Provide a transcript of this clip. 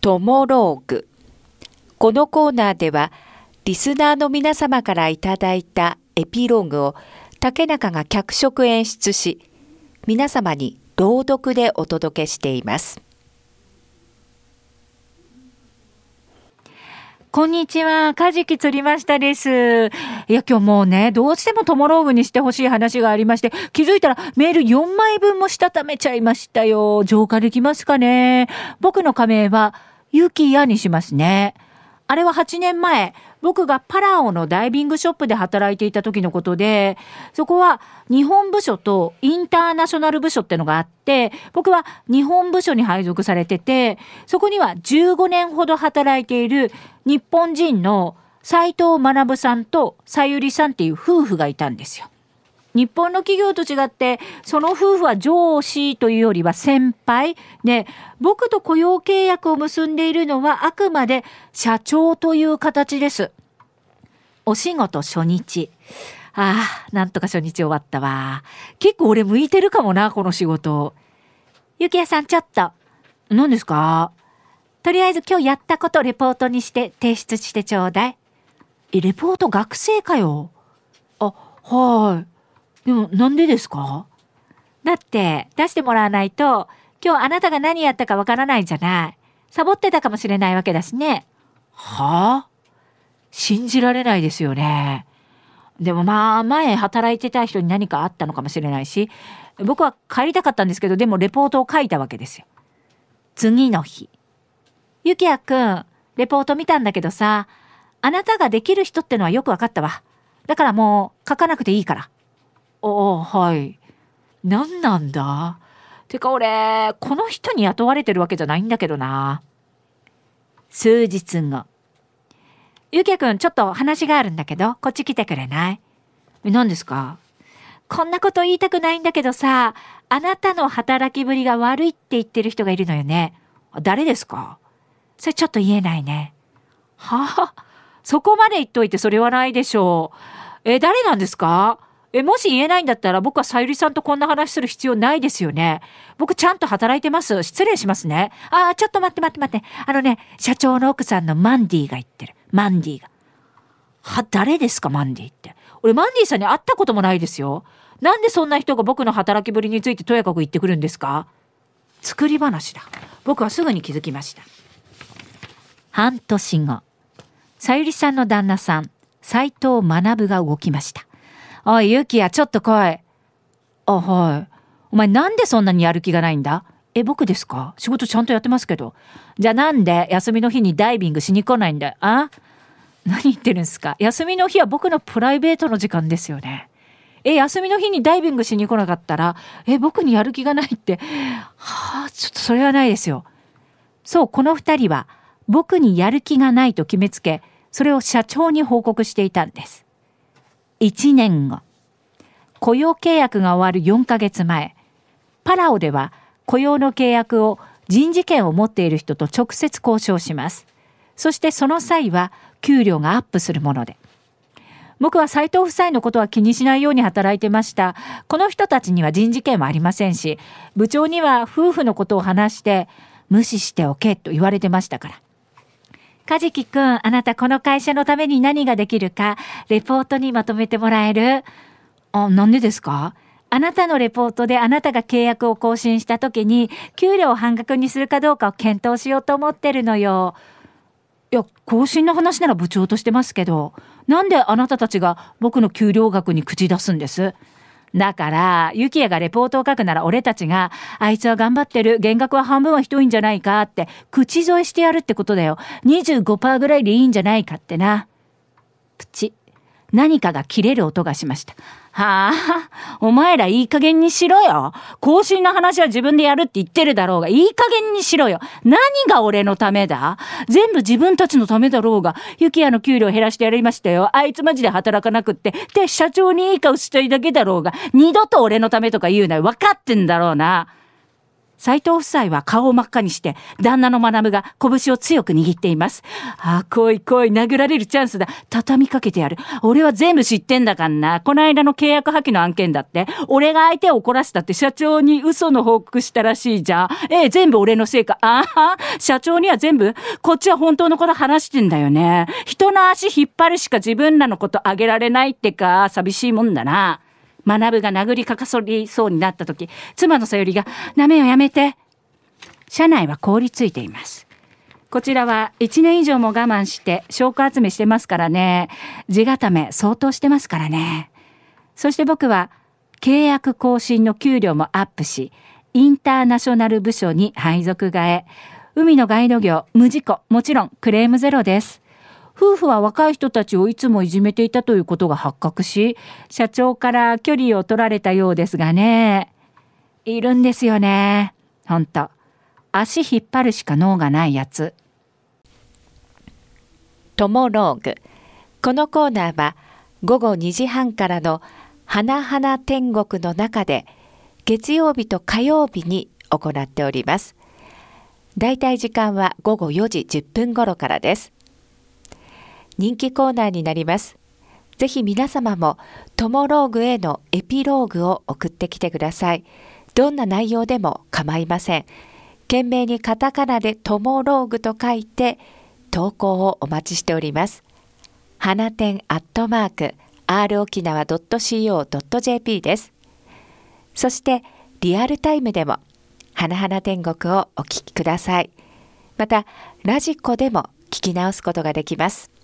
トモローグ。このコーナーでは、リスナーの皆様からいただいたエピローグを竹中が脚色演出し、皆様に朗読でお届けしています。こんにちは。カジキ釣りましたです。いや、今日もうね、どうしてもトモローグにしてほしい話がありまして、気づいたらメール4枚分もしたためちゃいましたよ。浄化できますかね僕の仮名は、ユキヤにしますね。あれは8年前、僕がパラオのダイビングショップで働いていた時のことで、そこは日本部署とインターナショナル部署ってのがあって、僕は日本部署に配属されてて、そこには15年ほど働いている日本人の斉藤学さんとさゆりさんっていう夫婦がいたんですよ。日本の企業と違って、その夫婦は上司というよりは先輩。で、僕と雇用契約を結んでいるのはあくまで社長という形です。お仕事初日。ああ、なんとか初日終わったわ。結構俺向いてるかもな、この仕事。ゆきやさん、ちょっと。何ですか？とりあえず今日やったことレポートにして提出してちょうだい。え、レポート学生かよ。あ、はい。でもなんでですか？だって出してもらわないと今日あなたが何やったかわからないじゃない。サボってたかもしれないわけだしね。はあ？信じられないですよね。でもまあ前働いてた人に何かあったのかもしれないし、僕は帰りたかったんですけど、でもレポートを書いたわけですよ。次の日。ゆきやくん、レポート見たんだけどさ、あなたができる人ってのはよくわかったわ。だからもう書かなくていいから。ああ、はい。何なんだ？てか俺、この人に雇われてるわけじゃないんだけどな。数日後。ゆきやくん、ちょっと話があるんだけど、こっち来てくれない？何ですか？こんなこと言いたくないんだけどさ、あなたの働きぶりが悪いって言ってる人がいるのよね。誰ですか？それちょっと言えないね。はあ、そこまで言っといてそれはないでしょう。え、誰なんですか？え、もし言えないんだったら僕はさゆりさんとこんな話する必要ないですよね。僕ちゃんと働いてます。失礼しますね。ああ、ちょっと待って待って待って。あのね、社長の奥さんのマンディが言ってる。マンディが。は、誰ですか、マンディって。俺、マンディさんに会ったこともないですよ。なんでそんな人が僕の働きぶりについてとやかく言ってくるんですか？作り話だ。僕はすぐに気づきました。半年後、さゆりさんの旦那さん、斎藤学が動きました。おい、ゆきや、ちょっと来い。あ、はい。お前なんでそんなにやる気がないんだ？え、僕ですか？仕事ちゃんとやってますけど。じゃあなんで休みの日にダイビングしに来ないんだ？あ？何言ってるんすか？休みの日は僕のプライベートの時間ですよね。え、休みの日にダイビングしに来なかったら、え、僕にやる気がないって、はあ、ちょっとそれはないですよ。そう、この二人は、僕にやる気がないと決めつけ、それを社長に報告していたんです。1年後、雇用契約が終わる4ヶ月前、パラオでは雇用の契約を人事権を持っている人と直接交渉します。そしてその際は給料がアップするもので。僕は斎藤夫妻のことは気にしないように働いてました。この人たちには人事権はありませんし、部長には夫婦のことを話して、無視しておけと言われてましたから。カジキくん、あなたこの会社のために何ができるか、レポートにまとめてもらえる？あ、なんでですか？あなたのレポートであなたが契約を更新した時に、給料を半額にするかどうかを検討しようと思ってるのよ。いや、更新の話なら部長としてますけど、なんであなたたちが僕の給料額に口出すんです？だから、ユキヤがレポートを書くなら俺たちが、あいつは頑張ってる、減額は半分はひどいんじゃないかって、口添えしてやるってことだよ。25%ぐらいでいいんじゃないかってな。プチ。何かが切れる音がしました。はあ、お前らいい加減にしろよ。更新の話は自分でやるって言ってるだろうが、いい加減にしろよ。何が俺のためだ？全部自分たちのためだろうが、ユキヤの給料減らしてやりましたよ。あいつマジで働かなくって。で、社長にいい顔したいだけだろうが、二度と俺のためとか言うなよ。分かってんだろうな。斎藤夫妻は顔を真っ赤にして、旦那の学が拳を強く握っています。ああ、来い来い、殴られるチャンスだ。畳みかけてやる。俺は全部知ってんだかんな。この間の契約破棄の案件だって。俺が相手を怒らせたって社長に嘘の報告したらしいじゃん。ええ、全部俺のせいか。ああ、社長には全部、こっちは本当のこと話してんだよね。人の足引っ張るしか自分らのことあげられないってか、寂しいもんだな。学ぶが殴りかかそりそうになった時、妻のさよりが、なめをやめて。車内は凍りついています。こちらは1年以上も我慢して証拠集めしてますからね。地固め相当してますからね。そして僕は契約更新の給料もアップし、インターナショナル部署に配属替え。海のガイド業無事故、もちろんクレームゼロです。夫婦は若い人たちをいつもいじめていたということが発覚し、社長から距離を取られたようですがね。いるんですよね。ほんと。足引っ張るしか脳がないやつ。トモローグ。このコーナーは午後2時半からの花々天国の中で月曜日と火曜日に行っております。だいたい時間は午後4時10分頃からです。人気コーナーになります。ぜひ皆様もトモローグへのエピローグを送ってきてください。どんな内容でも構いません。懸命にカタカナでトモローグと書いて投稿をお待ちしております。花店アットマーク r 沖縄 .co.jp です。そしてリアルタイムでも花々天国をお聞きください。またラジコでも聞き直すことができます。